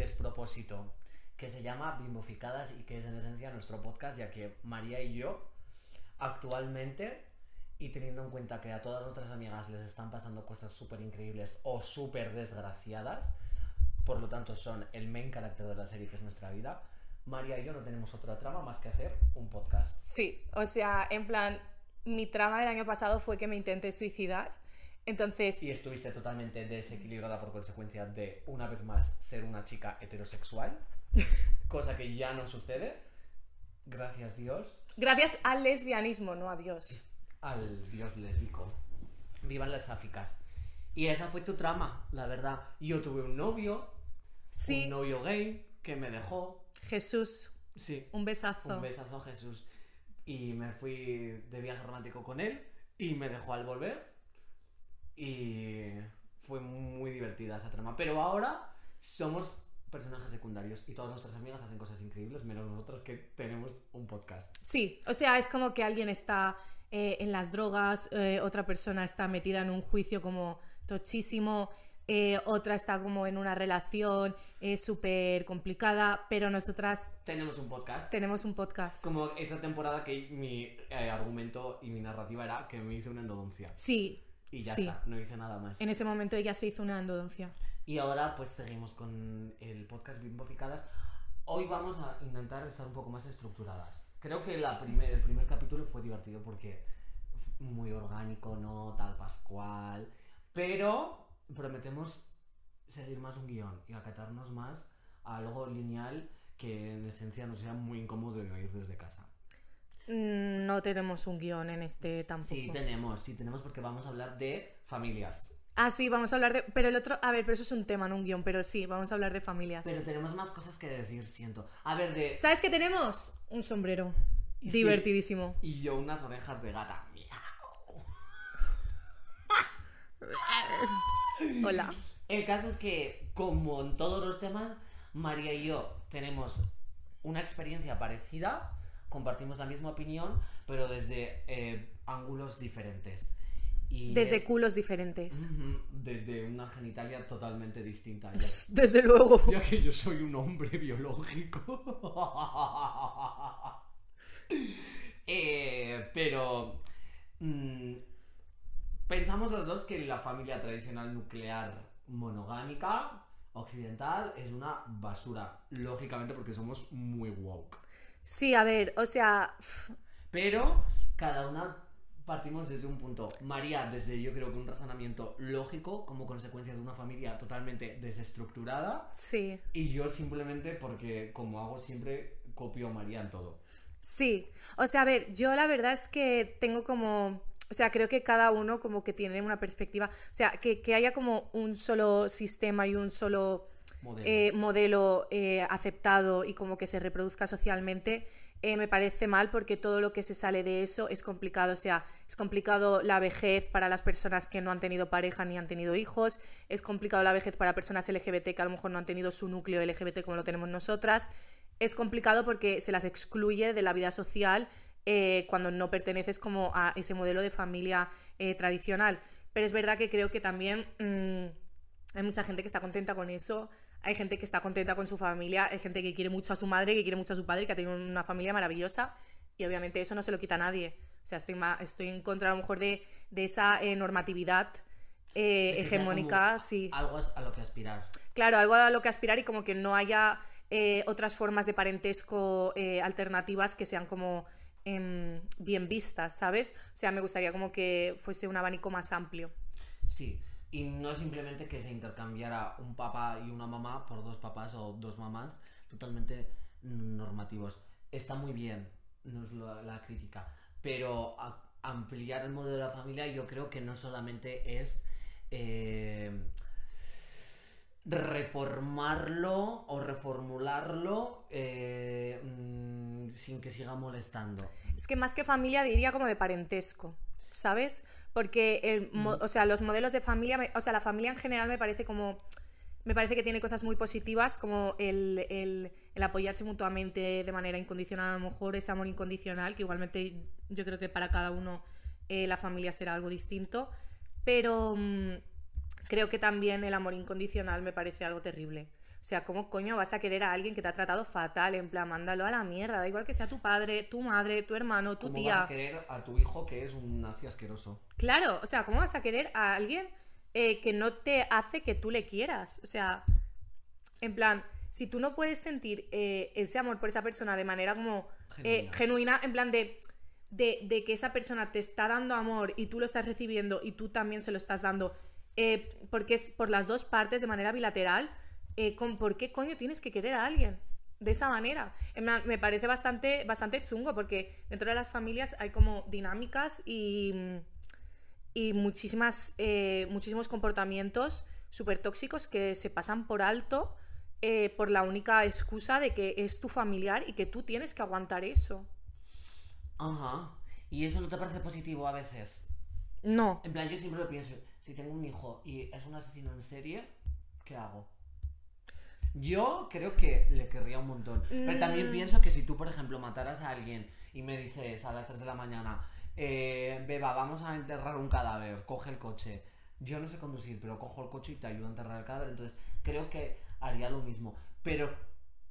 despropósito que se llama Bimboficadas y que es en esencia nuestro podcast, ya que María y yo actualmente, y teniendo en cuenta que a todas nuestras amigas les están pasando cosas súper increíbles o súper desgraciadas, por lo tanto son el main carácter de la serie que es nuestra vida, María y yo no tenemos otra trama más que hacer un podcast. Sí, o sea, en plan, mi trama del año pasado fue que me intenté suicidar. Entonces, Y estuviste totalmente desequilibrada por consecuencia de, una vez más, ser una chica heterosexual, cosa que ya no sucede. Gracias Dios. gracias al lesbianismo, no a Dios. al dios lésbico. Vivan las sáficas. Y esa fue tu trama, la verdad. Yo tuve un novio, Sí, un novio gay, que me dejó. Jesús, Sí, un besazo. un besazo a Jesús. Y me fui de viaje romántico con él y me dejó al volver. Y fue muy divertida esa trama. Pero ahora somos personajes secundarios y todas nuestras amigas hacen cosas increíbles, menos nosotros que tenemos un podcast. Sí, o sea, es como que alguien está eh, en las drogas, eh, otra persona está metida en un juicio como tochísimo, eh, otra está como en una relación eh, súper complicada, pero nosotras Tenemos un podcast. tenemos un podcast. Como esta temporada que mi eh, argumento y mi narrativa era que me hice una endodoncia. Sí, Y ya sí. está, no hice nada más. En ese momento ella se hizo una endodoncia. Y ahora pues seguimos con el podcast Bimboficadas. Hoy vamos a intentar estar un poco más estructuradas. Creo que la primer, el primer capítulo fue divertido porque muy orgánico, ¿no? Tal pascual. Pero prometemos seguir más un guion y acatarnos más a algo lineal que en esencia nos sea muy incómodo de oír desde casa. Mm, No tenemos un guion en este tampoco. Sí, tenemos, sí, tenemos porque vamos a hablar de familias. Ah, sí, vamos a hablar de. Pero el otro. A ver, pero eso es un tema, no un guion. Pero sí, vamos a hablar de familias. Pero tenemos más cosas que decir, siento. A ver, de... ¿Sabes qué tenemos? Un sombrero. Y sí. Divertidísimo. Y yo unas orejas de gata. Hola. El caso es que, como en todos los temas, María y yo tenemos una experiencia parecida, compartimos la misma opinión, pero desde eh, ángulos diferentes. Y Desde es- culos diferentes. Desde una genitalia totalmente distinta. ya- Desde luego. Ya que yo soy un hombre biológico. Eh, pero mm, pensamos los dos que la familia tradicional nuclear monogámica occidental es una basura. Lógicamente porque somos muy woke. Sí, a ver, o sea. Pero cada una partimos desde un punto. María, desde yo creo que un razonamiento lógico como consecuencia de una familia totalmente desestructurada. Sí. Y yo simplemente porque, como hago siempre, copio a María en todo. Sí. O sea, a ver, yo la verdad es que tengo como. O sea, creo que cada uno como que tiene una perspectiva. O sea, que, que haya como un solo sistema y un solo Modelo. eh, eh, aceptado y como que se reproduzca socialmente, eh, me parece mal porque todo lo que se sale de eso es complicado. O sea, es complicado la vejez para las personas que no han tenido pareja ni han tenido hijos, es complicado la vejez para personas LGBT que a lo mejor no han tenido su núcleo LGBT como lo tenemos nosotras, es complicado porque se las excluye de la vida social cuando no perteneces como a ese modelo de familia tradicional. Pero es verdad que creo que también mm, hay mucha gente que está contenta con eso. Hay gente que está contenta con su familia, hay gente que quiere mucho a su madre, que quiere mucho a su padre, que ha tenido una familia maravillosa y obviamente eso no se lo quita a nadie. O sea, estoy, ma- estoy en contra a lo mejor de, de esa eh, normatividad eh, hegemónica, sí. Algo a lo que aspirar. Claro, algo a lo que aspirar y como que no haya eh, otras formas de parentesco eh, alternativas que sean como em, bien vistas, ¿sabes? O sea, me gustaría como que fuese un abanico más amplio. Sí. Y no simplemente que se intercambiara un papá y una mamá por dos papás o dos mamás totalmente normativos. Está muy bien, no es la, crítica, pero ampliar el modelo de la familia yo creo que no solamente es... eh, reformarlo o reformularlo eh, mm, sin que siga molestando. Es que más que familia diría como de parentesco, ¿sabes? Porque el, mo- o sea, los modelos de familia, me- o sea, la familia en general me parece como me parece que tiene cosas muy positivas como el, el- el apoyarse mutuamente de manera incondicional, a lo mejor ese amor incondicional, que igualmente yo creo que para cada uno eh, la familia será algo distinto, pero mm, creo que también el amor incondicional me parece algo terrible. O sea, ¿cómo coño vas a querer a alguien que te ha tratado fatal? En plan, mándalo a la mierda, da igual que sea tu padre, tu madre, tu hermano, tu ¿Cómo tía. vas a querer a tu hijo que es un nazi asqueroso? Claro, o sea, ¿cómo vas a querer a alguien eh, que no te hace que tú le quieras? O sea, en plan, si tú no puedes sentir eh, ese amor por esa persona de manera como eh, Genuina. genuina, en plan de, de, de que esa persona te está dando amor y tú lo estás recibiendo y tú también se lo estás dando, eh, porque es por las dos partes de manera bilateral, eh, con, ¿por qué coño tienes que querer a alguien? De esa manera. Me parece bastante, bastante chungo porque dentro de las familias hay como dinámicas y, y muchísimas, eh, muchísimos comportamientos súper tóxicos que se pasan por alto eh, por la única excusa de que es tu familiar y que tú tienes que aguantar eso. Ajá. ¿Y eso no te parece positivo a veces? No. En plan, yo siempre lo pienso, si tengo un hijo y es un asesino en serie, ¿qué hago? Yo creo que le querría un montón. Pero también Mm. pienso que si tú, por ejemplo, mataras a alguien y me dices a las 3 de la mañana, eh, Beba, vamos a enterrar un cadáver, coge el coche. Yo no sé conducir, pero cojo el coche y te ayudo a enterrar el cadáver. Entonces, creo que haría lo mismo. Pero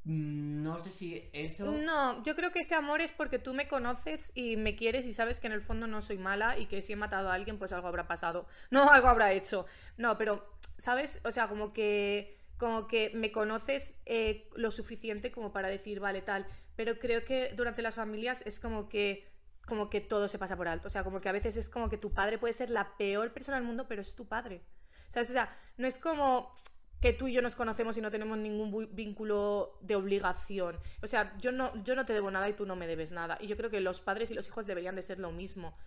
mm, no sé si eso... No, yo creo que ese amor es porque tú me conoces y me quieres y sabes que en el fondo no soy mala y que si he matado a alguien, pues algo habrá pasado. No, algo habrá hecho. No, pero, ¿sabes? O sea, como que, como que me conoces eh, lo suficiente como para decir, vale, tal. Pero creo que durante las familias es como que como que todo se pasa por alto. O sea, como que a veces es como que tu padre puede ser la peor persona del mundo, pero es tu padre. ¿Sabes? O sea, no es como que tú y yo nos conocemos y no tenemos ningún vínculo de obligación. O sea, yo no, yo no te debo nada y tú no me debes nada. Y yo creo que los padres y los hijos deberían de ser lo mismo.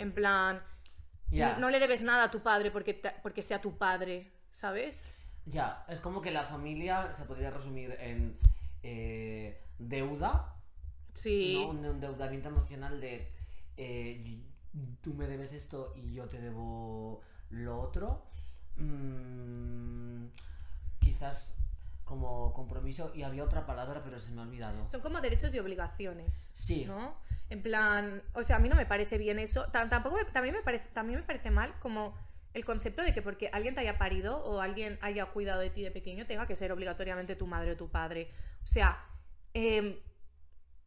En plan, no, no le debes nada a tu padre porque, te- porque sea tu padre, ¿sabes? Ya, es como que la familia se podría resumir en eh, deuda, Sí. ¿no? Un endeudamiento emocional de eh, tú me debes esto y yo te debo lo otro. Mm, quizás como compromiso y había otra palabra pero se me ha olvidado. Son como derechos y obligaciones. Sí. ¿No? En plan, o sea, a mí no me parece bien eso. Tam- Tampoco me- también, me parece, también me parece mal como el concepto de que porque alguien te haya parido o alguien haya cuidado de ti de pequeño tenga que ser obligatoriamente tu madre o tu padre. O sea, em,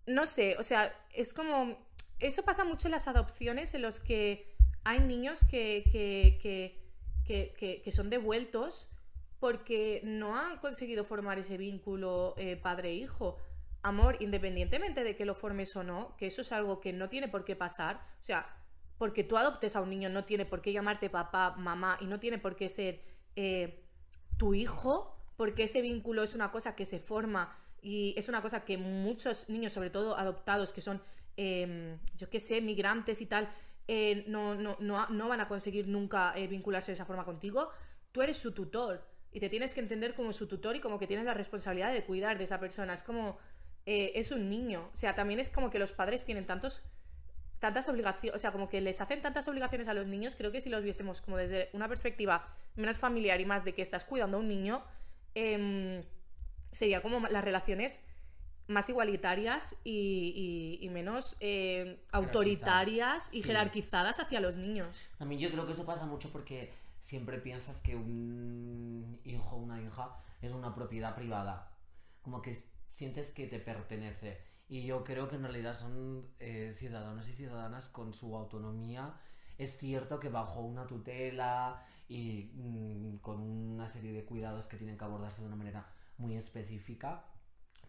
no sé, o sea, es como... Eso pasa mucho en las adopciones en los que hay niños que, que, que, que, son devueltos porque no han conseguido formar ese vínculo eh, padre-hijo. Amor, independientemente de que lo formes o no, que eso es algo que no tiene por qué pasar. O sea, porque tú adoptes a un niño no tiene por qué llamarte papá, mamá y no tiene por qué ser eh, tu hijo, porque ese vínculo es una cosa que se forma y es una cosa que muchos niños, sobre todo adoptados, que son, eh, yo qué sé, migrantes y tal, eh, no, no, no, no van a conseguir nunca eh, vincularse de esa forma contigo. Tú eres su tutor y te tienes que entender como su tutor y como que tienes la responsabilidad de cuidar de esa persona. Es como, es un niño. O sea, también es como que los padres tienen tantos tantas obligaciones, o sea, como que les hacen tantas obligaciones a los niños, creo que si los viésemos como desde una perspectiva menos familiar y más de que estás cuidando a un niño, em, sería como las relaciones más igualitarias y, y- y menos eh, autoritarias y Sí. jerarquizadas hacia los niños. A mí yo creo que eso pasa mucho porque siempre piensas que un hijo o una hija es una propiedad privada. Como que sientes que te pertenece. Y yo creo que en realidad son eh, ciudadanos y ciudadanas con su autonomía. Es cierto que bajo una tutela y mm, con una serie de cuidados que tienen que abordarse de una manera muy específica.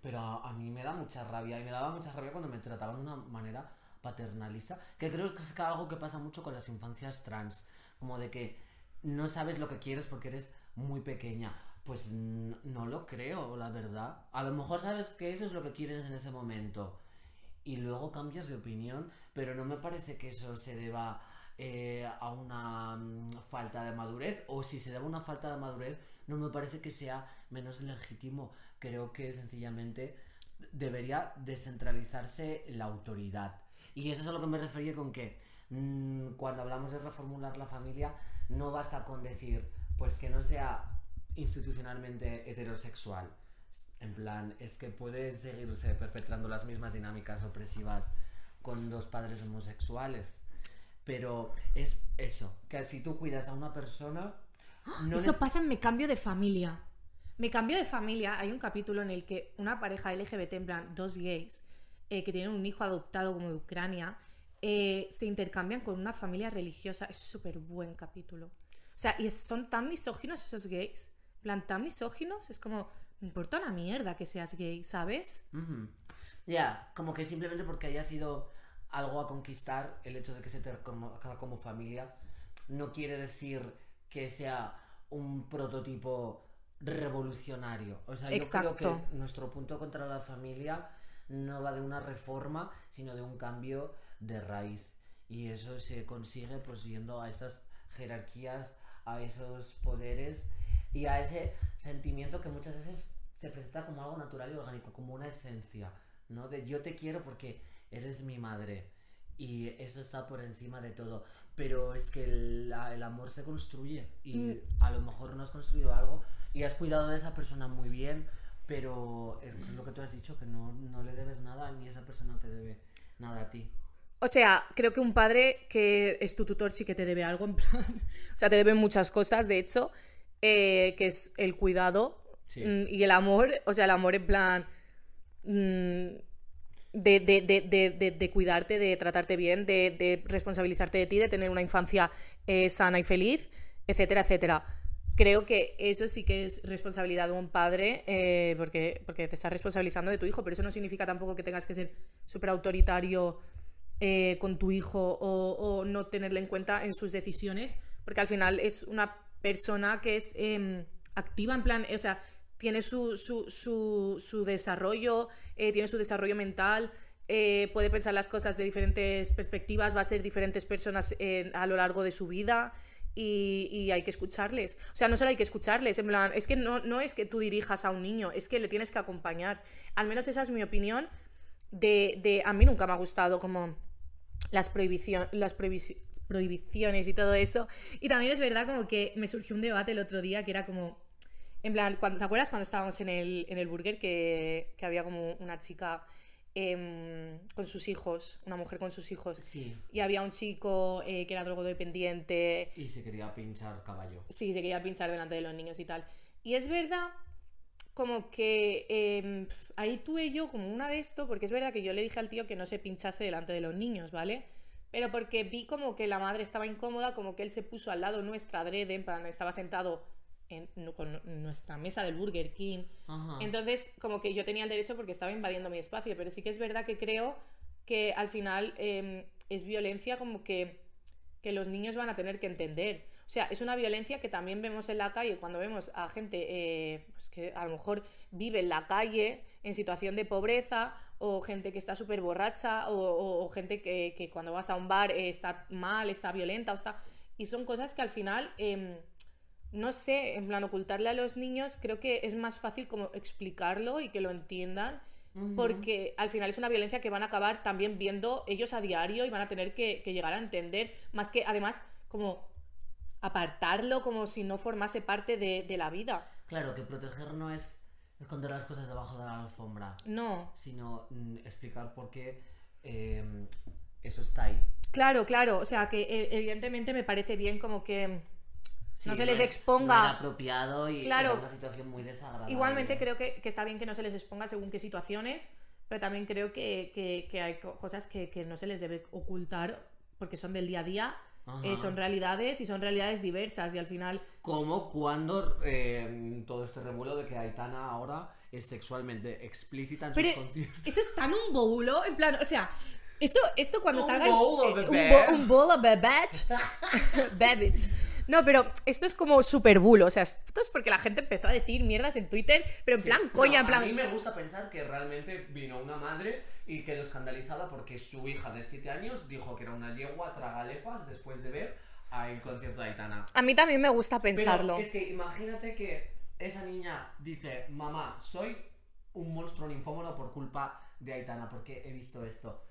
Pero a, a mí me da mucha rabia y me daba mucha rabia cuando me trataban de una manera paternalista, que creo que es algo que pasa mucho con las infancias trans, como de que no sabes lo que quieres porque eres muy pequeña. Pues no lo creo, la verdad. A lo mejor sabes que eso es lo que quieres en ese momento y luego cambias de opinión, pero no me parece que eso se deba eh, a una mm, falta de madurez o si se debe a una falta de madurez, no me parece que sea menos legítimo. Creo que sencillamente debería descentralizarse la autoridad. Y eso es a lo que me refería con que mm, cuando hablamos de reformular la familia, no basta con decir, pues que no sea institucionalmente heterosexual. En plan, es que puede seguirse perpetrando las mismas dinámicas opresivas con los padres homosexuales. Pero es eso, que si tú cuidas a una persona... No Eso pasa en Me Cambio de Familia. Me Cambio de Familia, hay un capítulo en el que una pareja LGBT, en plan, dos gays, eh, que tienen un hijo adoptado como de Ucrania, eh, se intercambian con una familia religiosa. Es súper buen capítulo. O sea, y son tan misóginos esos gays. Plan, tan misóginos. Es como, me importa una mierda que seas gay, ¿sabes? Ujú. Ya, como que simplemente porque haya sido algo a conquistar, el hecho de que se te reconozca como familia, no quiere decir que sea un prototipo revolucionario. O sea, yo creo Exacto. que nuestro punto contra la familia no va de una reforma, sino de un cambio de raíz. Y eso se consigue pues yendo a esas jerarquías, a esos poderes y a ese sentimiento que muchas veces se presenta como algo natural y orgánico, como una esencia, ¿no? De yo te quiero porque eres mi madre y eso está por encima de todo. Pero es que el, el amor se construye y Mm. a lo mejor no has construido algo y has cuidado de esa persona muy bien, pero es lo que tú has dicho, que no, no le debes nada ni esa persona te debe nada a ti. O sea, creo que un padre que es tu tutor sí que te debe algo, en plan. O sea, te debe muchas cosas, de hecho, eh, que es el cuidado Sí. mm, y el amor. O sea, el amor en plan. mm, de, de- de- de- cuidarte, de tratarte bien, de, de responsabilizarte de ti, de tener una infancia eh, sana y feliz, etcétera, etcétera. Creo que eso sí que es responsabilidad de un padre, eh, porque, porque te estás responsabilizando de tu hijo, pero eso no significa tampoco que tengas que ser súper autoritario eh, con tu hijo o, o no tenerle en cuenta en sus decisiones, porque al final es una persona que es em, activa en plan, o sea, tiene su, su, su, desarrollo, eh, tiene su desarrollo mental, eh, puede pensar las cosas de diferentes perspectivas, va a ser diferentes personas a lo largo de su vida. Y, y hay que escucharles. O sea, no solo hay que escucharles, en plan, es que no, no es que tú dirijas a un niño, es que le tienes que acompañar. Al menos esa es mi opinión de, de- a mí nunca me ha gustado como las, prohibición, las prohibici- prohibiciones y todo eso. Y también es verdad como que me surgió un debate el otro día que era como, en plan, cuando, ¿te acuerdas cuando estábamos en el, en el burger que, que había como una chica em, con sus hijos, una mujer con sus hijos, Sí. y había un chico eh, que era drogodependiente, Y se quería pinchar caballo. sí, se quería pinchar delante de los niños y tal. Y es verdad como que em, ahí tuve yo como una de esto, porque es verdad que yo le dije al tío que no se pinchase delante de los niños, ¿vale? Pero porque vi como que la madre estaba incómoda, como que él se puso al lado nuestra adrede, estaba sentado en, con nuestra mesa del Burger King. Ajá. Entonces, como que yo tenía el derecho porque estaba invadiendo mi espacio, pero sí que es verdad que creo que al final em, es violencia como que, que los niños van a tener que entender. O sea, es una violencia que también vemos en la calle cuando vemos a gente eh, pues que a lo mejor vive en la calle en situación de pobreza o gente que está súper borracha o, o- o gente que, que cuando vas a un bar eh, está mal, está violenta o está... Y son cosas que al final... em, no sé, en plan, ocultarle a los niños, creo que es más fácil como explicarlo y que lo entiendan, porque al final es una violencia que van a acabar también viendo ellos a diario y van a tener que, que llegar a entender, más que además como apartarlo como si no formase parte de, de la vida. Claro, que proteger no es esconder las cosas debajo de la alfombra, No. sino mm, explicar por qué eh, eso está ahí. Claro, claro, o sea que eh, evidentemente me parece bien como que Sí, no se les exponga. no era apropiado y Claro. era una situación muy desagradable. Igualmente creo que, que está bien que no se les exponga según qué situaciones, pero también creo que, que- que hay co- cosas que, no se les debe ocultar porque son del día a día. Eh, son realidades y son realidades diversas y al final... Como cuando eh, todo este revuelo de que Aitana ahora es sexualmente explícita en Pero sus conciertos. eso es tan un boulo, en plan, o sea, esto, esto cuando Un salga... bowl of eh, a un, bo- un a. Babbage. No, pero esto es como super bulo, o sea, esto es porque la gente empezó a decir mierdas en Twitter, pero en Sí. plan, No, coña, en A plan... mí me gusta pensar que realmente vino una madre y quedó escandalizada porque su hija de 7 años dijo que era una yegua tragalefas después de ver a el concierto de Aitana. A mí también me gusta Pero pensarlo. es que imagínate que esa niña dice, mamá, soy un monstruo ninfómono por culpa de Aitana, porque he visto esto.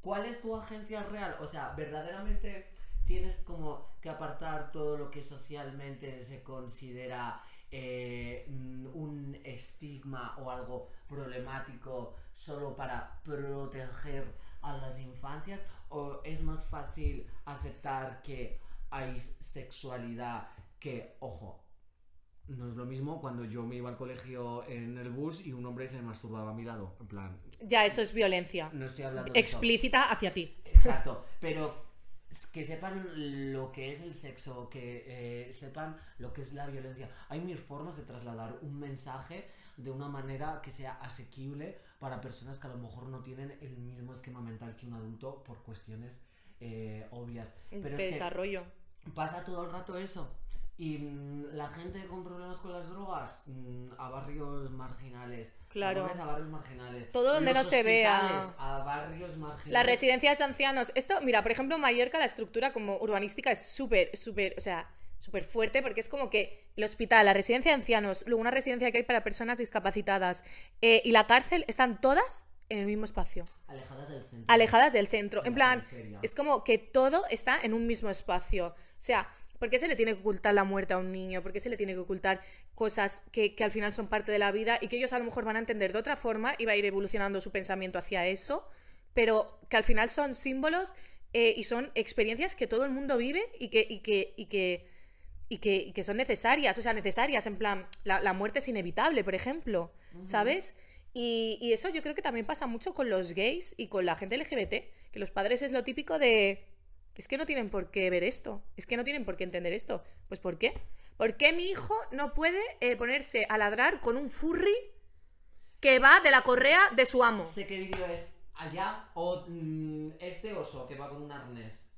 ¿Cuál es tu agencia real? O sea, verdaderamente tienes como que apartar todo lo que socialmente se considera eh, un estigma o algo problemático solo para proteger a las infancias o es más fácil aceptar que hay sexualidad que, ojo, no es lo mismo cuando yo me iba al colegio en el bus y un hombre se masturbaba a mi lado, en plan... Ya, eso es violencia. No estoy hablando de eso. Explícita hacia ti. Exacto, pero que sepan lo que es el sexo, que eh, sepan lo que es la violencia. Hay mil formas de trasladar un mensaje de una manera que sea asequible para personas que a lo mejor no tienen el mismo esquema mental que un adulto por cuestiones eh, obvias. Pero de es que desarrollo. pasa todo el rato eso. Y mm, la gente con problemas con las drogas mm, a barrios marginales. Claro. A barrios marginales. Todo donde Los no se vea. A barrios marginales. Las residencias de ancianos. Esto, mira, por ejemplo, en Mallorca la estructura como urbanística es súper, súper, o sea, súper fuerte porque es como que el hospital, la residencia de ancianos, luego una residencia que hay para personas discapacitadas eh, y la cárcel están todas en el mismo espacio, Alejadas del centro. alejadas del centro. En En la plan, periferia. es como que todo está en un mismo espacio. O sea, ¿por qué se le tiene que ocultar la muerte a un niño? ¿Por qué se le tiene que ocultar cosas que, que al final son parte de la vida y que ellos a lo mejor van a entender de otra forma y va a ir evolucionando su pensamiento hacia eso? pero que al final son símbolos eh, y son experiencias que todo el mundo vive y que, y que, y que, y que, y que son necesarias, o sea, necesarias, en plan, la, la muerte es inevitable, por ejemplo, ¿sabes? Y, y eso yo creo que también pasa mucho con los gays y con la gente LGBT, que los padres es lo típico de, es que no tienen por qué ver esto, es que no tienen por qué entender esto. Pues ¿por qué? ¿Por qué mi hijo no puede eh, ponerse a ladrar con un furry que va de la correa de su amo? Sé qué vídeo es allá o mm, este oso que va con un arnés.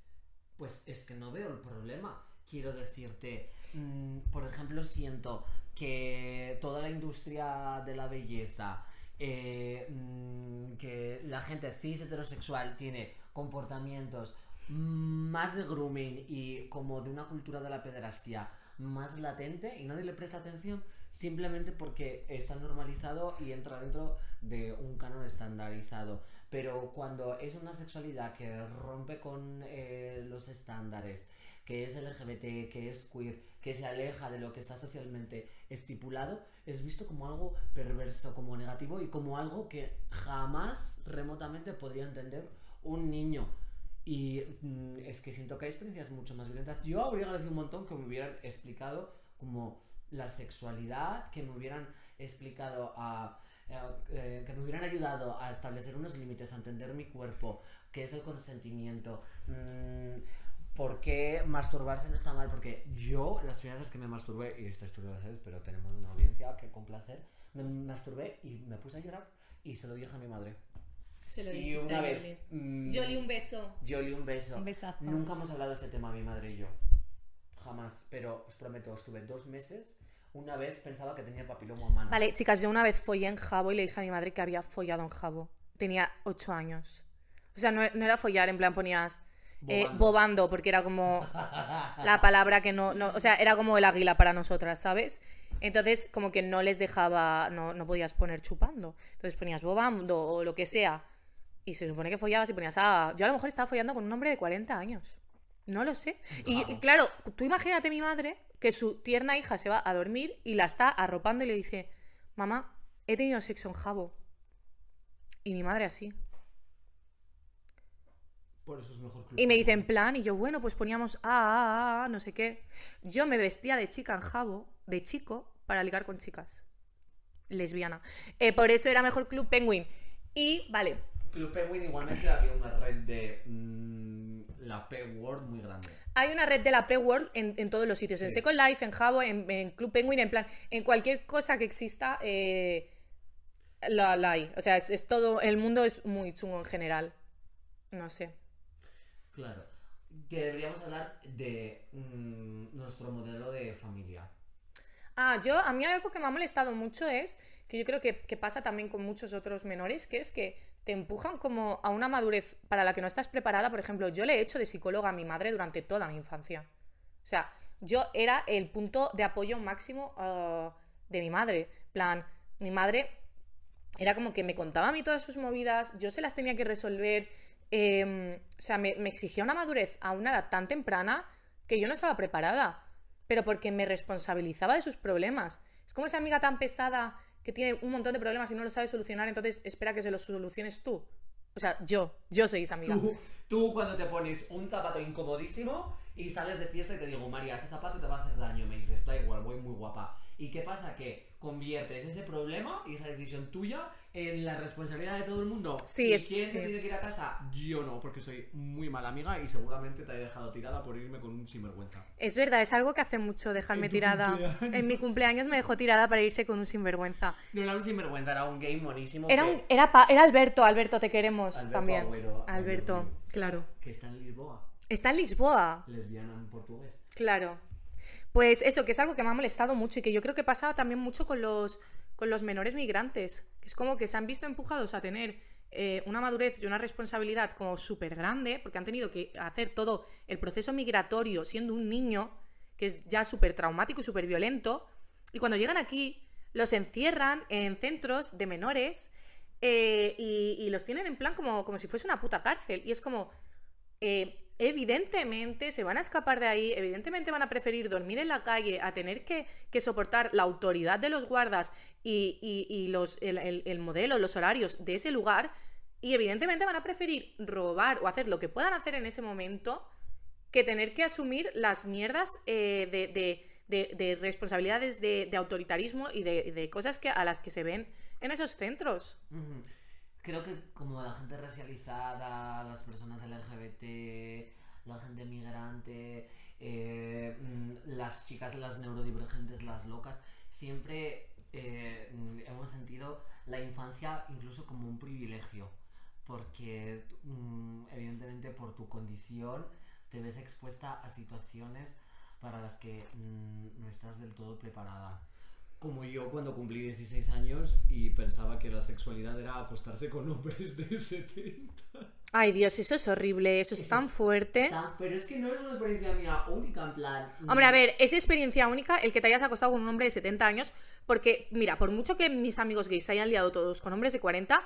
Pues es que no veo el problema. Quiero decirte, mm, por ejemplo, siento que toda la industria de la belleza, eh, mm, que la gente cis heterosexual tiene comportamientos más de grooming y como de una cultura de la pederastia más latente y nadie le presta atención simplemente porque está normalizado y entra dentro de un canon estandarizado. Pero cuando es una sexualidad que rompe con eh, los estándares, que es LGBT, que es queer, que se aleja de lo que está socialmente estipulado, es visto como algo perverso, como negativo y como algo que jamás remotamente podría entender un niño. Y mm, es que siento que hay experiencias mucho más violentas. Yo habría agradecido un montón que me hubieran explicado como la sexualidad, que me hubieran explicado eh, eh, que me hubieran ayudado a establecer unos límites, a entender mi cuerpo, qué es el consentimiento, mm, por qué masturbarse no está mal, porque yo las primeras que me masturbé, y historia la sabes, pero tenemos una audiencia que complacer, me masturbé y me puse a llorar y se lo dije a mi madre. Se lo Y una vez... Yoli. mm, Yoli, un beso. Yoli, un beso. Un besazo. Nunca hemos hablado de este tema, mi madre y yo. Jamás. Pero os prometo, estuve dos meses. Una vez pensaba que tenía papiloma humano. Vale, chicas, yo una vez follé en Jabo y le dije a mi madre que había follado en Jabo. Tenía ocho años. O sea, no, no era follar, en plan ponías eh, Bobando. bobando, porque era como la palabra que no, no. O sea, era como el águila para nosotras, ¿sabes? Entonces, como que no les dejaba, no, no podías poner chupando. Entonces ponías bobando o lo que sea. Y se supone que follabas y ponías, ah, yo a lo mejor estaba follando con un hombre de 40 años. No lo sé. Y, claro, tú imagínate mi madre que su tierna hija se va a dormir y la está arropando y le dice, mamá, he tenido sexo en jabo. Y mi madre así. Por eso es mejor club. Y me dice en plan, y yo, bueno, pues poníamos ah, ah, ah, no sé qué. Yo me vestía de chica en jabo, de chico, para ligar con chicas. Lesbiana. Eh, por eso era mejor Club Penguin. Y, vale, Club Penguin igualmente había una red de mm, la P-Word muy grande. hay una red de la P-World en, en todos los sitios. En. Second Life, en Jabo, en, en Club Penguin, en plan, en cualquier cosa que exista, eh, la, la hay. O sea, es, es todo, el mundo es muy chungo en general. No sé. Claro. Que deberíamos hablar de mm, nuestro modelo de familia. Ah, yo, a mí algo que me ha molestado mucho es que yo creo que, pasa también con muchos otros menores, que es que te empujan como a una madurez para la que no estás preparada. Por ejemplo, yo le he hecho de psicóloga a mi madre durante toda mi infancia. O sea, yo era el punto de apoyo máximo ah, de mi madre. plan, mi madre era como que me contaba a mí todas sus movidas, yo se las tenía que resolver. em, o sea, me, me exigía una madurez a una edad tan temprana que yo no estaba preparada, pero porque me responsabilizaba de sus problemas. Es como esa amiga tan pesada que tiene un montón de problemas y no lo sabe solucionar, entonces espera que se los soluciones tú. O sea, yo, yo soy esa amiga. Tú, cuando te pones un zapato incomodísimo y sales de fiesta y te digo, María, ese zapato te va a hacer daño, me dices, da igual, voy muy guapa. ¿Y qué pasa? Que conviertes ese problema y esa decisión tuya en la responsabilidad de todo el mundo. Sí, ¿Y es- quién sí. se tiene que ir a casa? Yo no, porque soy muy mala amiga y seguramente te he dejado tirada por irme con un sinvergüenza. Es verdad, es algo que hace mucho dejarme tirada. cumpleaños. En mi cumpleaños me dejó tirada para irse con un sinvergüenza. No era un sinvergüenza, era un game monísimo. Era, que, un, era, pa- era Alberto, Alberto, te queremos Alberto también. Agüero, Alberto, Agüero. claro. que está en Lisboa, Está en Lisboa, lesbiana en portugués. claro. Pues eso, que es algo que me ha molestado mucho y que yo creo que pasa también mucho con los, con los menores migrantes. Que es como que se han visto empujados a tener eh, una madurez y una responsabilidad como súper grande, porque han tenido que hacer todo el proceso migratorio siendo un niño, que es ya súper traumático y súper violento. Y cuando llegan aquí, los encierran en centros de menores eh, y, los tienen en plan como, como si fuese una puta cárcel. Y es como, eh, evidentemente se van a escapar de ahí, evidentemente van a preferir dormir en la calle a tener que, que soportar la autoridad de los guardas y, y- los, el, el- el modelo, los horarios de ese lugar, y evidentemente van a preferir robar o hacer lo que puedan hacer en ese momento que tener que asumir las mierdas eh, de, de- de- de responsabilidades de, autoritarismo y de, cosas que, a las que se ven en esos centros. Creo que como la gente racializada, las personas LGBT, la gente migrante, eh, mm, las chicas, las neurodivergentes, las locas, siempre eh, hemos sentido la infancia incluso como un privilegio, porque mm, evidentemente por tu condición te ves expuesta a situaciones para las que mm, no estás del todo preparada. Como yo cuando cumplí 16 años y pensaba que la sexualidad era acostarse con hombres de 70. Ay Dios, eso es horrible, eso es Eso tan es fuerte. Tan- Pero es que no es una experiencia mía única, en plan... Hombre, a ver, es experiencia única el que te hayas acostado con un hombre de 70 años, porque, mira, por mucho que mis amigos gays se hayan liado todos con hombres de 40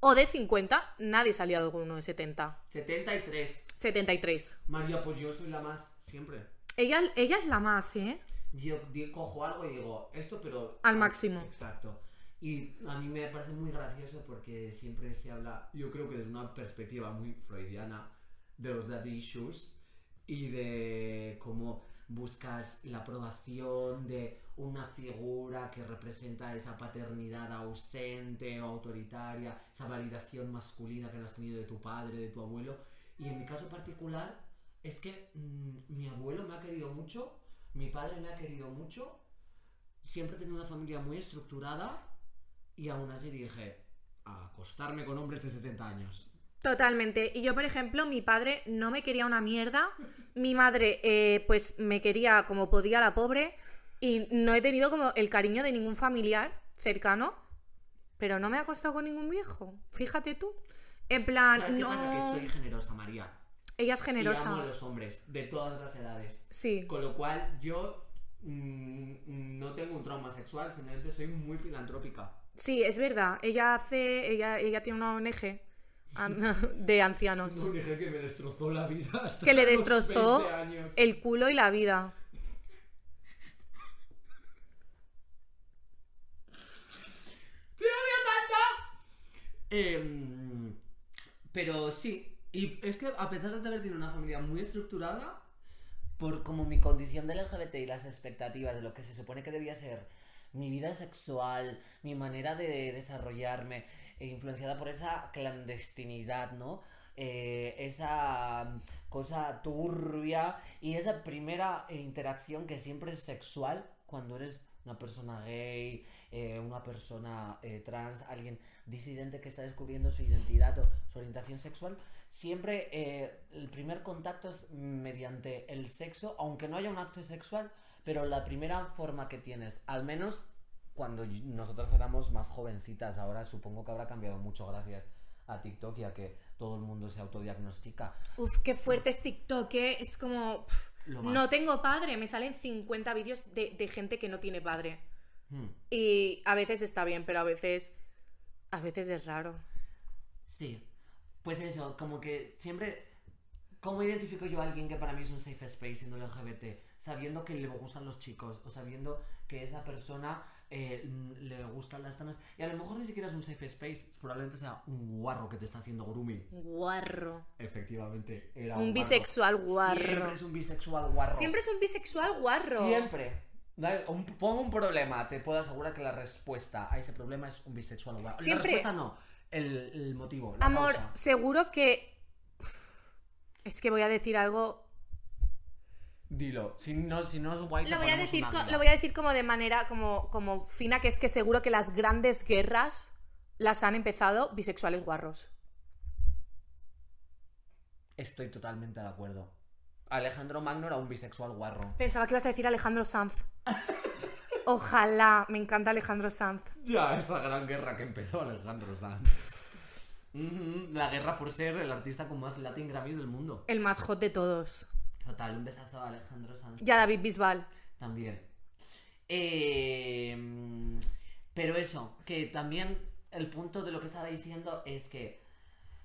o de 50, nadie se ha liado con uno de 70. 73. 73. María, pues yo soy la más siempre. Ella, ella es la más, ¿eh? Yo di- cojo algo y digo, esto, pero... Al máximo. Exacto. Y a mí me parece muy gracioso porque siempre se habla, yo creo que desde una perspectiva muy freudiana, de los daddy issues y de cómo buscas la aprobación de una figura que representa esa paternidad ausente o autoritaria, esa validación masculina que no has tenido de tu padre, de tu abuelo. Y en mi caso particular es que mm, mi abuelo me ha querido mucho, mi padre me ha querido mucho, siempre he tenido una familia muy estructurada y aún así dije, a acostarme con hombres de 70 años. Totalmente. Y yo, por ejemplo, mi padre no me quería una mierda. Mi madre, eh, pues, me quería como podía la pobre. Y no he tenido como el cariño de ningún familiar cercano. Pero no me he acostado con ningún viejo. Fíjate tú. En plan, ¿Sabes qué no. pasa? Que soy generosa, María. Ella es Y generosa. amo a los hombres de todas las edades. Sí. Con lo cual yo mm, no tengo un trauma sexual, simplemente soy muy filantrópica. Sí, es verdad. Ella hace. Ella, ella tiene una ONG de ancianos. No dije que me destrozó la vida hasta Que le destrozó 20 años. el culo y la vida. ¡Te odio tanto! Em, pero sí, y es que a pesar de haber tenido una familia muy estructurada, por como mi condición de LGBT y las expectativas de lo que se supone que debía ser mi vida sexual, mi manera de desarrollarme, e influenciada por esa clandestinidad, ¿no? Eh, esa cosa turbia y esa primera interacción que siempre es sexual cuando eres una persona gay, eh, una persona eh, trans, alguien disidente que está descubriendo su identidad o su orientación sexual, siempre eh, el primer contacto es mediante el sexo, aunque no haya un acto sexual, pero la primera forma que tienes, al menos cuando nosotras éramos más jovencitas, ahora supongo que habrá cambiado mucho gracias a TikTok y a que todo el mundo se autodiagnostica. Uf, qué fuerte es TikTok, ¿eh? Es como. No tengo padre, me salen 50 vídeos de, de gente que no tiene padre. Hmm. Y a veces está bien, pero a veces. A veces es raro. Sí. Pues eso, como que siempre. ¿Cómo identifico yo a alguien que para mí es un safe space siendo LGBT? Sabiendo que le gustan los chicos o sabiendo que esa persona eh, mm, le gustan las tanas. Y a lo mejor ni siquiera es un safe space, probablemente sea un guarro que te está haciendo grooming. Guarro. Efectivamente, era Un guarro. bisexual guarro. Siempre es un bisexual guarro. Siempre es un bisexual guarro. Siempre. Un- pongo un problema, te puedo asegurar que la respuesta a ese problema es un bisexual guarro. Siempre- La respuesta no, el, el motivo. La Amor, causa. seguro que. Es que voy a decir algo. Dilo. Si no, si no es guay, Lo voy a decir, co- lo voy a decir como de manera como, como fina, que es que seguro que las grandes guerras las han empezado bisexuales guarros. Estoy totalmente de acuerdo. Alejandro Magno era un bisexual guarro. Pensaba que ibas a decir Alejandro Sanz. Ojalá, me encanta Alejandro Sanz. Ya, esa gran guerra que empezó Alejandro Sanz. La guerra por ser el artista con más Latin Grammys del mundo. El más hot de todos. Total, un besazo a Alejandro Sanz. Ya David Bisbal. También. Eh, pero eso, que también el punto de lo que estaba diciendo es que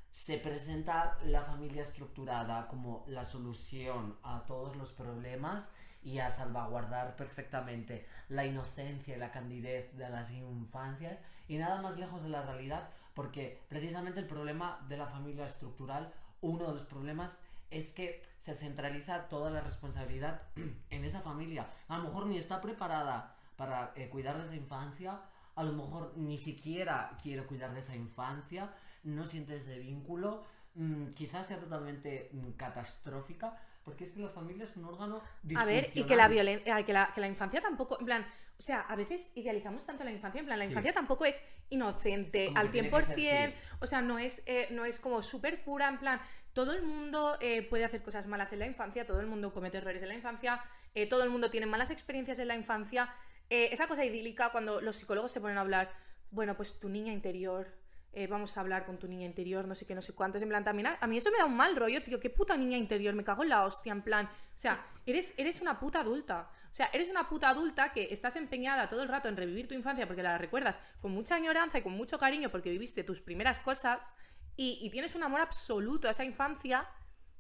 se presenta la familia estructurada como la solución a todos los problemas y a salvaguardar perfectamente la inocencia y la candidez de las infancias y nada más lejos de la realidad porque precisamente el problema de la familia estructural, uno de los problemas es que se centraliza toda la responsabilidad en esa familia. A lo mejor ni está preparada para eh, cuidar de esa infancia, a lo mejor ni siquiera quiere cuidar de esa infancia, no siente ese vínculo, mm, quizás sea totalmente mm, catastrófica, porque es que la familia es un órgano A ver, y que la violencia, que la, que la infancia tampoco, en plan, o sea, a veces idealizamos tanto la infancia, en plan, la Sí. infancia tampoco es inocente Como al que tiene que 100%, ser, o sea, no es, eh, no es como súper pura, en plan, todo el mundo eh, puede hacer cosas malas en la infancia, todo el mundo comete errores en la infancia, eh, todo el mundo tiene malas experiencias en la infancia, esa cosa idílica cuando los psicólogos se ponen a hablar, bueno, pues tu niña interior, eh, vamos a hablar con tu niña interior, no sé qué, no sé cuántos. En plan, también a, mí eso me da un mal rollo, tío. Qué puta niña interior, me cago en la hostia, en plan. O sea, eres, eres una puta adulta. O sea, eres una puta adulta que estás empeñada todo el rato en revivir tu infancia porque la recuerdas con mucha añoranza y con mucho cariño porque viviste tus primeras cosas y, y tienes un amor absoluto a esa infancia.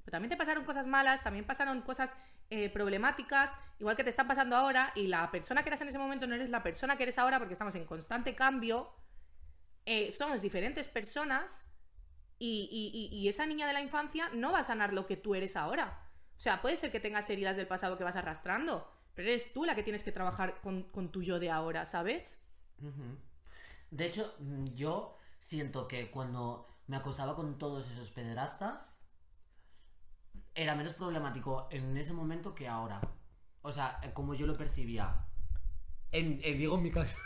Pero también te pasaron cosas malas, también pasaron cosas eh, problemáticas, igual que te están pasando ahora, y la persona que eras en ese momento no eres la persona que eres ahora porque estamos en constante cambio eh, somos diferentes personas y, y- y- y esa niña de la infancia no va a sanar lo que tú eres ahora. O sea, puede ser que tengas heridas del pasado que vas arrastrando, pero eres tú la que tienes que trabajar con, con tu yo de ahora, ¿sabes? De hecho, mm, yo siento que cuando me acosaba con todos esos pederastas, era menos problemático en ese momento que ahora. O sea, eh, como yo lo percibía. En, en- digo en mi caso.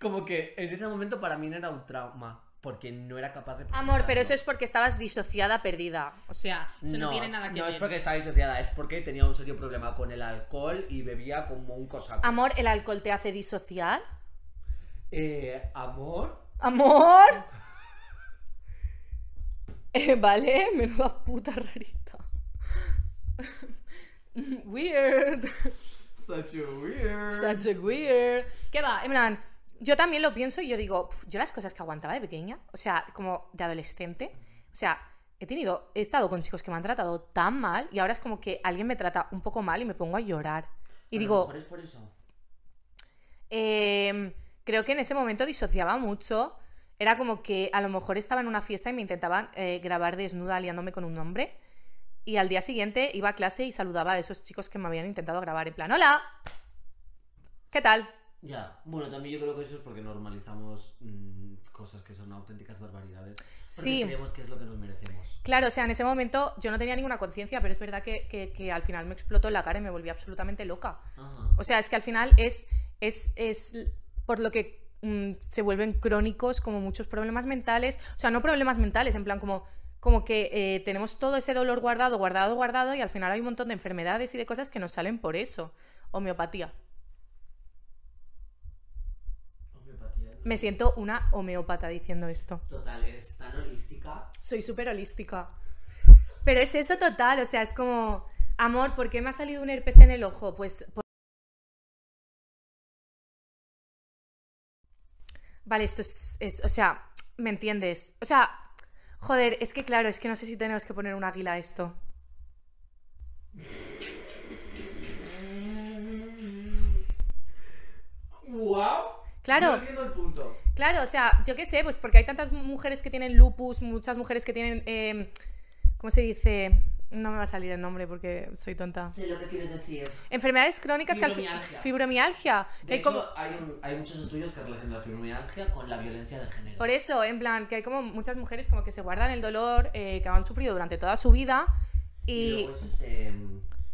Como que en ese momento para mí no era un trauma. Porque no era capaz de. Amor, pero eso es porque estabas disociada, perdida. O sea, eso no, No, tiene nada que no ver. es porque estaba disociada, es porque tenía un serio problema con el alcohol y bebía como un cosaco. Amor, ¿el alcohol te hace disociar? Eh, amor. ¡Amor! Eh, vale, menuda puta rarita. Weird. Such a weird. Such a weird. ¿Qué va? En plan, yo también lo pienso y yo digo, "Pf, yo las cosas que aguantaba de pequeña, o sea, como de adolescente, o sea, he tenido, he estado con chicos que me han tratado tan mal y ahora es como que alguien me trata un poco mal y me pongo a llorar. Y A lo digo, mejor es por eso. Em, creo que en ese momento disociaba mucho. Era como que a lo mejor estaba en una fiesta y me intentaban eh, grabar desnuda liándome con un hombre. Y al día siguiente iba a clase y saludaba a esos chicos que me habían intentado grabar. En plan, hola, ¿qué tal? Ya, bueno, también yo creo que eso es porque normalizamos mm, cosas que son auténticas barbaridades. Porque Sí. creemos que es lo que nos merecemos. Claro, o sea, en ese momento yo no tenía ninguna conciencia, pero es verdad que, que- que al final me explotó en la cara y me volví absolutamente loca. Ajá. O sea, es que al final es, es, es por lo que mm, se vuelven crónicos como muchos problemas mentales. O sea, no problemas mentales, en plan como, como que eh, tenemos todo ese dolor guardado, guardado, guardado y al final hay un montón de enfermedades y de cosas que nos salen por eso. Homeopatía. Me siento una homeópata diciendo esto. Total, eres tan holística. Soy súper holística. Pero es eso total, o sea, es como, amor, ¿por qué me ha salido un herpes en el ojo? Pues... Vale, esto es, es, o sea, ¿me entiendes? O sea, joder, es que claro, es que no sé si tenemos que poner un águila a esto. ¡Wow! Claro. No entiendo el punto. Claro, o sea, yo qué sé, pues porque hay tantas mujeres que tienen lupus, muchas mujeres que tienen. eh, ¿Cómo se dice? No me va a salir el nombre porque soy tonta. Sé lo que quieres decir. Enfermedades crónicas que al fi- Fibromialgia. Fibromialgia. que De hay hecho, como... hay, un- hay muchos estudios que relacionan la fibromialgia con la violencia de género. Por eso, en plan, que hay como muchas mujeres como que se guardan el dolor eh, que han sufrido durante toda su vida y y luego eso se...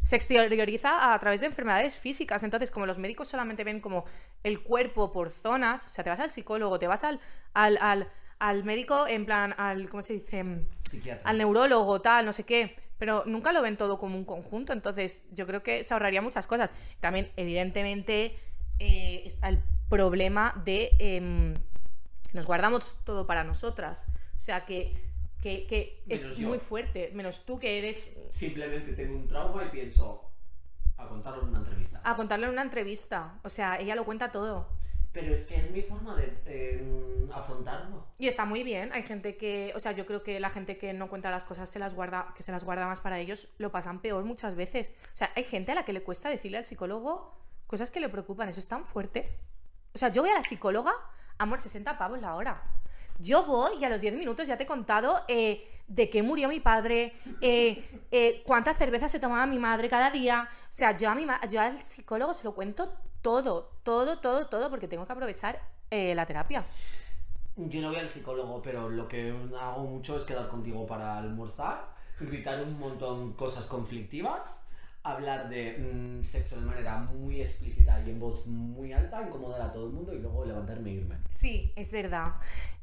se exterioriza a través de enfermedades físicas. Entonces, como los médicos solamente ven como el cuerpo por zonas, o sea, te vas al psicólogo, te vas al, al, al, al médico, en plan, al, ¿cómo se dice? Psiquiatra. Al neurólogo, tal, no sé qué. Pero nunca lo ven todo como un conjunto. Entonces, yo creo que se ahorraría muchas cosas. También, evidentemente, eh, está el problema de em, nos guardamos todo para nosotras. O sea, que, que, que es yo. muy fuerte. Menos tú que eres Simplemente tengo un trauma y pienso a contarlo en una entrevista. a contarle en una entrevista. O sea, ella lo cuenta todo. Pero es que es mi forma de eh, afrontarlo. Y está muy bien. Hay gente que, o sea, yo creo que la gente que no cuenta las cosas se las guarda, que se las guarda más para ellos, lo pasan peor muchas veces. O sea, hay gente a la que le cuesta decirle al psicólogo cosas que le preocupan. Eso es tan fuerte. O sea, yo voy a la psicóloga, amor, 60 pavos la hora. Yo voy y a los 10 minutos ya te he contado eh, de qué murió mi padre, eh, eh, cuántas cervezas se tomaba mi madre cada día. O sea, yo, a mi yo al psicólogo se lo cuento todo, todo, todo, todo, porque tengo que aprovechar eh, la terapia. Yo no voy al psicólogo, pero lo que hago mucho es quedar contigo para almorzar, gritar un montón cosas conflictivas, hablar de mm, sexo de manera muy explícita y en voz muy alta, incomodar a todo el mundo y luego levantarme e irme. Sí, es verdad.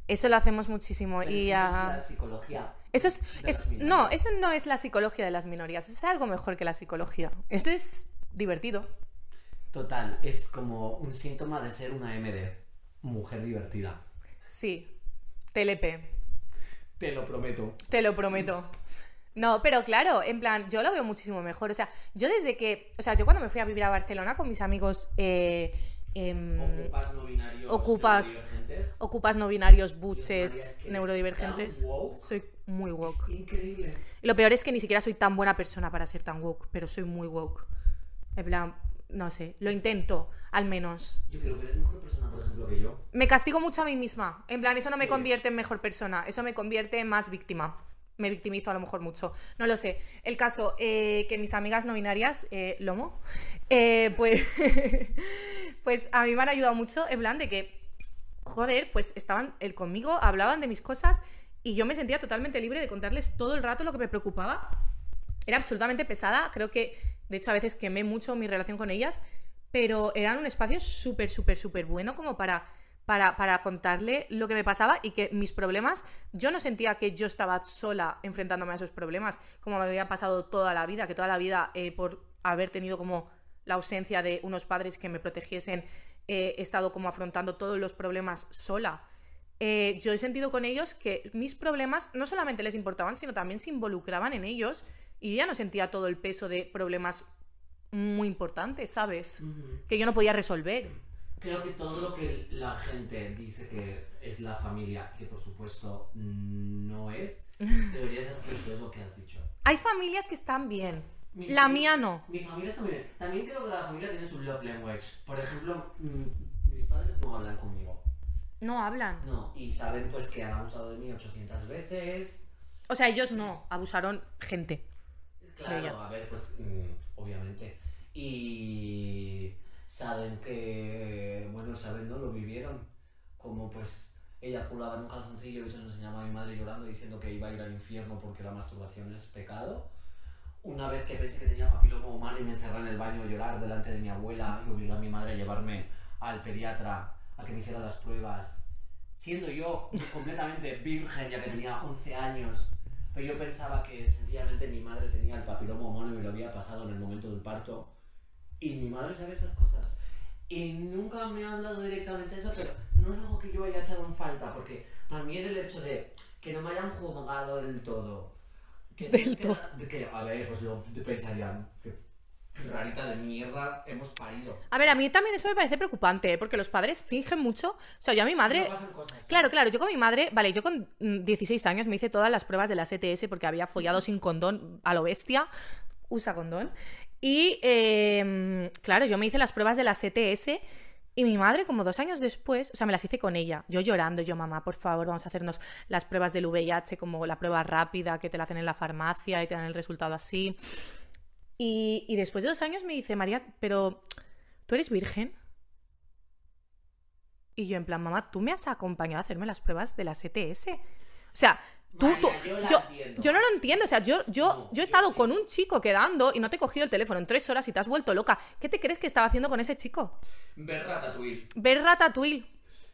Eso lo hacemos muchísimo. Pero Y eso ah, es la psicología. eso es, de es- las no, eso no es la psicología de las minorías. Es algo mejor que la psicología. Esto es divertido. Total, es como un síntoma de ser una MD, mujer divertida. Sí. TLP. Te lo prometo. Te lo prometo. No, pero claro, en plan, yo lo veo muchísimo mejor. O sea, yo desde que. O sea, yo cuando me fui a vivir a Barcelona con mis amigos. eh, em, Ocupas no binarios. ocupas- no binarios, buches, neurodivergentes. woke. Soy muy woke. Es increíble. Y lo peor es que ni siquiera soy tan buena persona para ser tan woke, pero soy muy woke. En plan, no sé, lo intento, al menos. Yo creo que eres mejor persona, por ejemplo, que yo. Me castigo mucho a mí misma. En plan, eso no me convierte en mejor persona, eso me convierte en más víctima. Me victimizo a lo mejor mucho. No lo sé. El caso, eh, que mis amigas no binarias, eh, Lomo, eh, pues, pues a mí me han ayudado mucho en plan de que, joder, pues estaban él conmigo, hablaban de mis cosas y yo me sentía totalmente libre de contarles todo el rato lo que me preocupaba. Era absolutamente pesada, creo que, de hecho, a veces quemé mucho mi relación con ellas, pero eran un espacio súper, súper, súper bueno como para, para, para contarle lo que me pasaba y que mis problemas, yo no sentía que yo estaba sola enfrentándome a esos problemas, como me había pasado toda la vida, que toda la vida, eh, por haber tenido como la ausencia de unos padres que me protegiesen, eh, he estado como afrontando todos los problemas sola. Eh, yo he sentido con ellos que mis problemas no solamente les importaban, sino también se involucraban en ellos y yo ya no sentía todo el peso de problemas muy importantes, ¿sabes? Que yo no podía resolver. Creo que todo lo que la gente dice que es la familia, que por supuesto no es, debería ser justo, es lo que has dicho. Hay familias que están bien. Mi- La mi- mía no. Mi familia está muy bien. También creo que la familia tiene su love language. Por ejemplo, mm, mis padres no hablan conmigo. No hablan. No, y saben pues que han abusado de mí 800 veces. O sea, ellos no. Abusaron gente. Claro, a ver, pues mm, obviamente. Y saben que, bueno, saben, ¿no? Lo vivieron. Como pues ella colaba en un calzoncillo y se lo enseñaba a mi madre llorando diciendo que iba a ir al infierno porque la masturbación es pecado. Una vez que pensé que tenía papiloma humano y me encerré en el baño a llorar delante de mi abuela y obligué a mi madre a llevarme al pediatra a que me hiciera las pruebas, siendo yo completamente virgen ya que tenía 11 años, pero yo pensaba que sencillamente mi madre tenía el papiloma humano y me lo había pasado en el momento del parto. Y mi madre sabe esas cosas. Y nunca me ha hablado directamente de eso, pero no es algo que yo haya echado en falta, porque también el hecho de que no me hayan juzgado del todo. Que, Del que- todo. que, a ver, pues yo pensarían que rarita de mierda hemos parido. A ver, a mí también eso me parece preocupante, ¿eh? porque los padres fingen mucho. O sea, yo a mi madre. No pasan cosas. Claro, claro, yo con mi madre, vale, yo con mm, 16 años me hice todas las pruebas de la ETS porque había follado sin condón a lo bestia. Usa condón. Y eh, claro, yo me hice las pruebas de la ETS y mi madre, como dos años después, o sea, me las hice con ella, yo llorando, yo, mamá, por favor, vamos a hacernos las pruebas del VIH, como la prueba rápida que te la hacen en la farmacia y te dan el resultado así. Y, y después de dos años me dice, María, pero ¿tú eres virgen? Y yo en plan, mamá, tú me has acompañado a hacerme las pruebas de las ETS. O sea, tú, María, tú- yo yo, yo no lo entiendo. O sea, yo, yo, No, yo he estado sí. con un chico quedando y no te he cogido el teléfono en tres horas y te has vuelto loca. ¿Qué te crees que estaba haciendo con ese chico? Ver Ratatouille. Ver Ratatouille.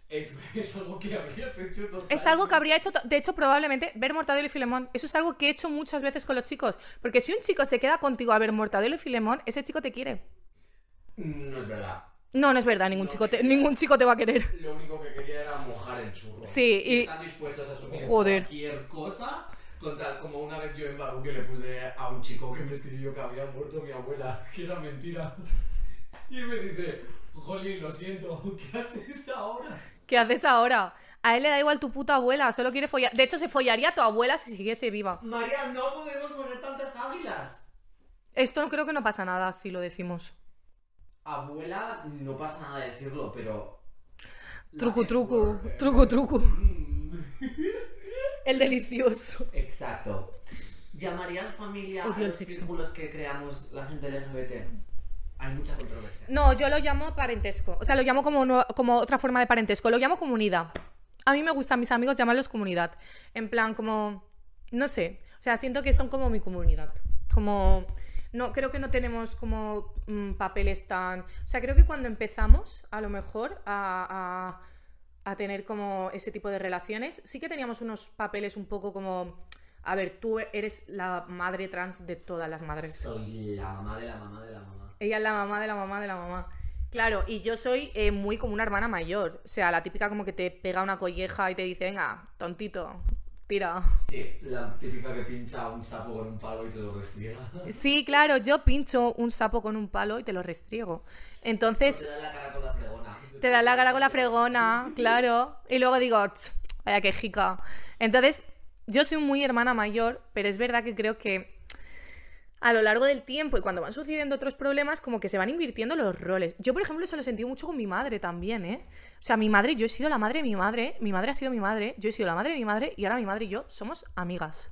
Es, es algo que habrías hecho. Es algo que habría hecho, de hecho, probablemente ver Mortadelo y Filemón. Eso es algo que he hecho muchas veces con los chicos. Porque si un chico se queda contigo a ver Mortadelo y Filemón, ese chico te quiere. No es verdad. No, no es verdad, ningún, No, chico, te, ningún chico te va a querer. Lo único que quería era mojar el churro. Sí, y- Están dispuestos a asumir Joder. cualquier cosa. Con tal, como una vez yo en Barú que le puse a un chico que me escribió que había muerto mi abuela, que era mentira. Y me dice, Jolín, lo siento, ¿qué haces ahora? ¿Qué haces ahora? A él le da igual tu puta abuela, solo quiere follar. De hecho, se follaría a tu abuela si siguiese viva. María, no podemos poner tantas águilas. Esto no creo que no pasa nada si lo decimos. Abuela, no pasa nada decirlo, pero... eh. trucu, trucu. Mm. El delicioso. Exacto. ¿Llamarías familia Odio a el los sexo. círculos que creamos la gente LGBT? Hay mucha controversia. No, yo lo llamo parentesco. O sea, lo llamo como, no- como otra forma de parentesco. Lo llamo comunidad. A mí me gusta a mis amigos llamarlos comunidad. En plan, como. No sé. O sea, siento que son como mi comunidad. Como. No, creo que no tenemos como mm, papeles tan. O sea, creo que cuando empezamos, a lo mejor, a, a, a tener como ese tipo de relaciones, sí que teníamos unos papeles un poco como. A ver, tú eres la madre trans de todas las madres. Soy la mamá de la mamá de la mamá. Ella es la mamá de la mamá de la mamá. Claro, y yo soy eh, muy como una hermana mayor. O sea, la típica como que te pega una colleja y te dice, venga, tontito, tira. Sí, la típica que pincha un sapo con un palo y te lo restriega. Sí, claro, yo pincho un sapo con un palo y te lo restriego. Te Entonces, da la cara con la fregona. te da la cara con la fregona, claro. Y luego digo, "Ch, vaya que jica. Entonces, yo soy muy hermana mayor, pero es verdad que creo que a lo largo del tiempo y cuando van sucediendo otros problemas, como que se van invirtiendo los roles. Yo, por ejemplo, eso lo he sentido mucho con mi madre también, ¿eh? O sea, mi madre, yo he sido la madre de mi madre, mi madre ha sido mi madre, yo he sido la madre de mi madre y ahora mi madre y yo somos amigas.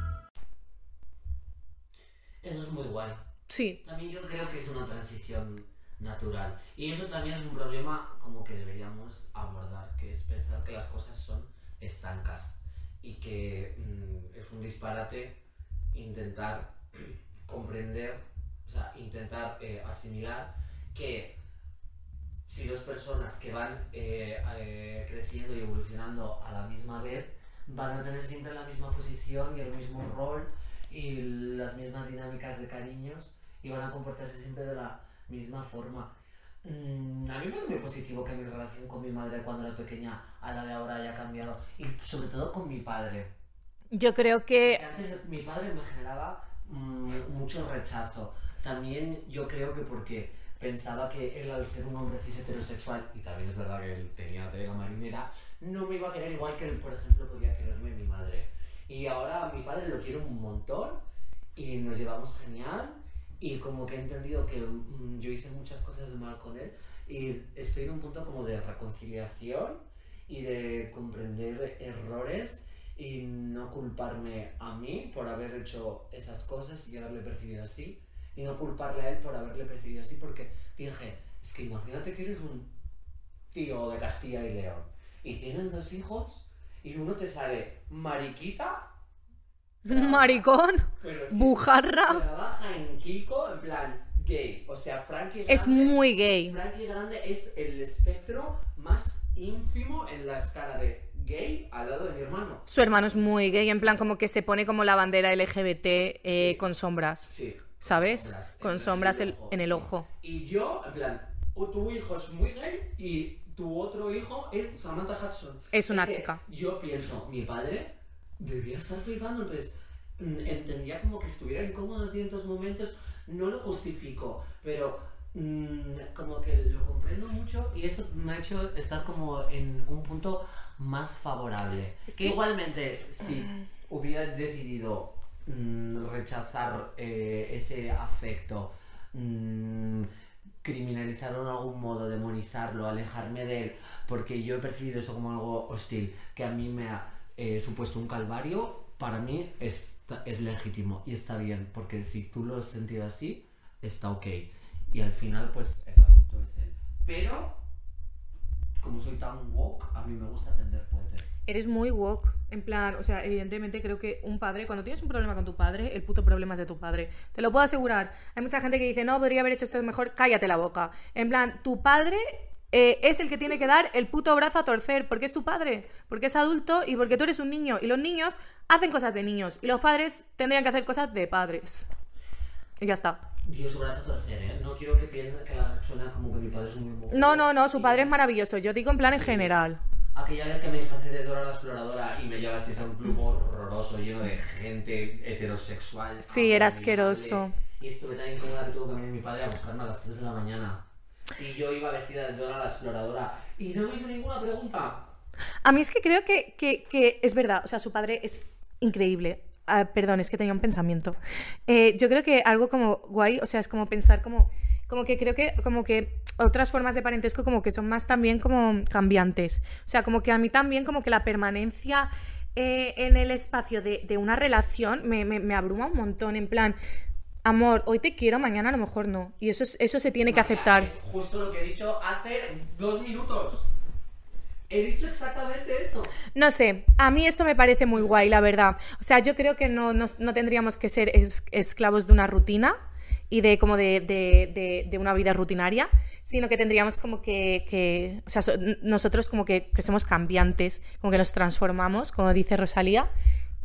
Eso es muy guay. Sí, También yo creo que es una transición natural. Y eso también es un problema como que deberíamos abordar, que es pensar que las cosas son estancas y que mm, es un disparate intentar comprender, o sea, intentar eh, asimilar que si dos personas que van eh, eh, creciendo y evolucionando a la misma vez van a tener siempre la misma posición y el mismo rol y las mismas dinámicas de cariños y van a comportarse siempre de la misma forma. Mm, a mí me parece muy positivo que mi relación con mi madre cuando era pequeña a la de ahora haya cambiado y sobre todo con mi padre. yo creo que Que antes mi padre me generaba mm, mucho rechazo. También yo creo que porque pensaba que él al ser un hombre cis heterosexual, y también es verdad que él tenía tega marinera, no me iba a querer igual que él, por ejemplo, podía quererme mi madre. Y ahora a mi padre lo quiero un montón y nos llevamos genial y como que he entendido que mm, yo hice muchas cosas mal con él y estoy en un punto como de reconciliación y de comprender errores y no culparme a mí por haber hecho esas cosas y haberle percibido así y no culparle a él por haberle percibido así porque dije, es que imagínate que eres un tío de Castilla y León y tienes dos hijos y uno te sale mariquita maricón, que bujarra. trabaja en Kiko, en plan, gay. O sea, Frankie Grande. Es muy gay. Frankie Grande es el espectro más ínfimo en la escala de gay al lado de mi hermano. Su hermano es muy gay, en plan como que se pone como la bandera LGBT eh, Sí. con sombras. Sí. ¿Sabes? Con en sombras el- en el sí. ojo. Y yo, en plan, o tu hijo es muy gay y tu otro hijo es Samantha Hudson. Es una chica. Yo pienso, mi padre debería estar flipando, entonces mm, entendía como que estuviera incómodo en ciertos momentos, no lo justifico, pero mm, como que lo comprendo mucho y esto me ha hecho estar como en un punto más favorable. que, igualmente, si hubiera decidido mm, rechazar eh, ese afecto, criminalizarlo en algún modo, demonizarlo, alejarme de él, porque yo he percibido eso como algo hostil, que a mí me ha eh, supuesto un calvario, para mí está- es legítimo y está bien, porque si tú lo has sentido así, está ok. Y al final, pues el adulto es él. Pero, como soy tan woke, a mí me gusta tender puentes. Eres muy woke. En plan, o sea, evidentemente creo que un padre, cuando tienes un problema con tu padre, el puto problema es de tu padre. Te lo puedo asegurar. Hay mucha gente que dice, no, podría haber hecho esto mejor, cállate la boca. En plan, tu padre eh, es el que tiene que dar el puto brazo a torcer, porque es tu padre, porque es adulto y porque tú eres un niño. Y los niños hacen cosas de niños y los padres tendrían que hacer cosas de padres. Y ya está. Dios, su brazo a torcer, ¿eh? No quiero que piensen que la suena como que mi padre es muy homófobo. No, no, no, su padre es maravilloso. Yo digo en plan en general. Aquella vez que me disfracé de Dora la Exploradora y me llevasteis a un club horroroso lleno de gente heterosexual. Sí, era asqueroso. Y estuve tan incómoda que tuvo que venir mi padre a buscarme a las 3 de la mañana. Y yo iba vestida de Dora la Exploradora. Y no me hizo ninguna pregunta. A mí es que creo que, que- que es verdad, o sea, su padre es increíble. Ah, perdón, es que tenía un pensamiento. Eh, yo creo que algo como guay, o sea, es como pensar como, como que creo que como que otras formas de parentesco como que son más también como cambiantes. O sea, como que a mí también como que la permanencia eh, en el espacio de, de una relación me, me- me abruma un montón, en plan, amor, hoy te quiero, mañana a lo mejor no. Y eso, es- eso se tiene que aceptar. Es justo lo que he dicho hace dos minutos. He dicho exactamente eso. No sé, a mí eso me parece muy guay, la verdad. O sea, yo creo que no, no- no tendríamos que ser es- esclavos de una rutina y de como de, de- de- una vida rutinaria, sino que tendríamos como que, que- o sea, nosotros como que, que somos cambiantes, como que nos transformamos, como dice Rosalía,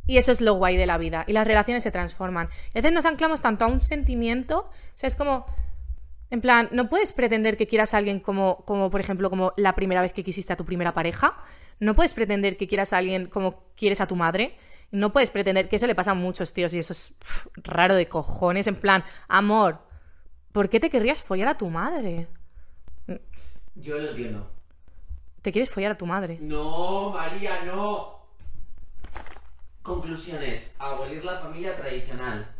y eso es lo guay de la vida, y las relaciones se transforman. Y a veces nos anclamos tanto a un sentimiento, o sea, es como, en plan, no puedes pretender que quieras a alguien como, como, por ejemplo, como la primera vez que quisiste a tu primera pareja. No puedes pretender que quieras a alguien como quieres a tu madre. No puedes pretender que eso le pasa a muchos tíos y eso es raro de cojones. En plan, amor, ¿por qué te querrías follar a tu madre? Yo lo entiendo. Te quieres follar a tu madre. No, María, no. Conclusiones. Abolir la familia tradicional.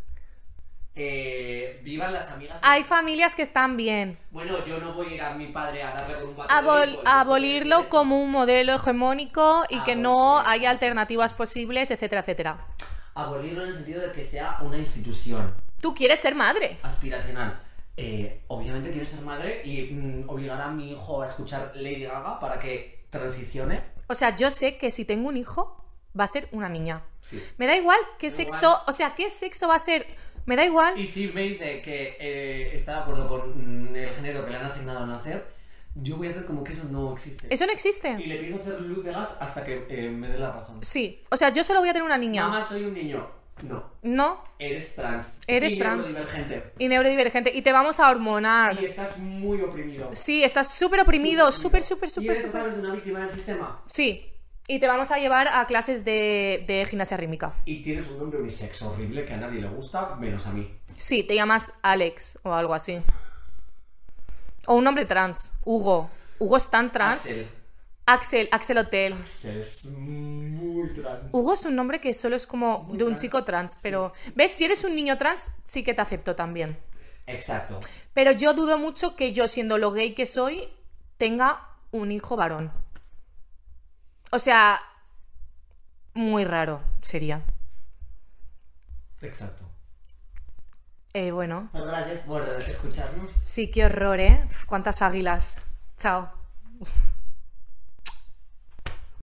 Eh, vivan las amigas. Hay familias que están bien. Bueno, yo no voy a ir a mi padre a darle un Abol- abolirlo como un modelo hegemónico y que no haya alternativas posibles, etcétera, etcétera. Abolirlo en el sentido de que sea una institución Tú quieres ser madre. aspiracional. Eh, obviamente quiero ser madre y mm, obligar a mi hijo a escuchar Lady Gaga para que transicione. O sea, yo sé que si tengo un hijo, va a ser una niña. Sí. Me da igual qué Da sexo, igual. o sea, qué sexo va a ser. Me da igual. Y si me dice que eh, está de acuerdo con mm, el género que le han asignado a nacer, yo voy a hacer como que eso no existe. Eso no Y existe. le empiezo a hacer luz de gas hasta que eh, me dé la razón. Sí. O sea, yo solo voy a tener una niña. Mamá, soy un niño. No, No. eres trans. Eres y trans. neurodivergente. Y neurodivergente. Y te vamos a hormonar. Y estás muy oprimido. Sí, estás súper oprimido. Súper, súper, Y súper, eres súper. totalmente una víctima del sistema. Sí. Y te vamos a llevar a clases de, de gimnasia rítmica. Y tienes un nombre unisex horrible que a nadie le gusta, menos a mí. Sí, te llamas Alex o algo así. O un nombre trans. Hugo. Hugo es tan trans. Axel. Axel, Axel Hotel. Axel es muy trans. Hugo es un nombre que solo es como Muy de un trans, chico trans, pero ¿ves? Si eres un niño trans, sí que te acepto también. Exacto. Pero yo dudo mucho que yo, siendo lo gay que soy, tenga un hijo varón. O sea, muy raro sería. Exacto. Eh, bueno, Pues gracias por escucharnos. sí, qué horror, ¿eh? Uf, Cuántas águilas. Chao.